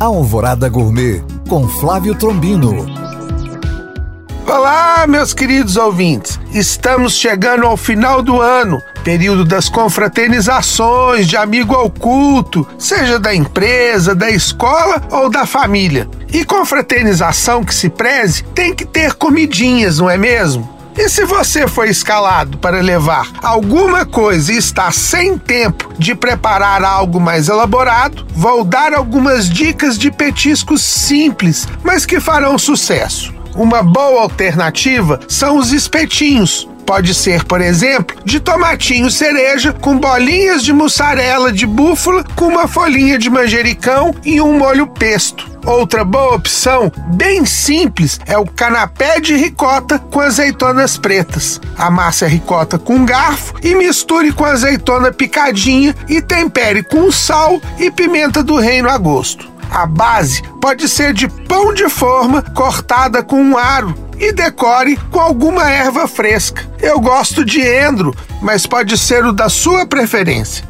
Alvorada Gourmet com Flávio Trombino. Olá, meus queridos ouvintes. Estamos chegando ao final do ano, período das confraternizações, de amigo oculto, seja da empresa, da escola ou da família. E confraternização que se preze tem que ter comidinhas, não é mesmo? E se você foi escalado para levar alguma coisa e está sem tempo de preparar algo mais elaborado, vou dar algumas dicas de petiscos simples, mas que farão sucesso. Uma boa alternativa são os espetinhos. Pode ser, por exemplo, de tomatinho cereja com bolinhas de mussarela de búfala com uma folhinha de manjericão e um molho pesto. Outra boa opção, bem simples, é o canapé de ricota com azeitonas pretas. Amasse a ricota com um garfo e misture com azeitona picadinha e tempere com sal e pimenta do reino a gosto. A base pode ser de pão de forma cortada com um aro e decore com alguma erva fresca. Eu gosto de endro, mas pode ser o da sua preferência.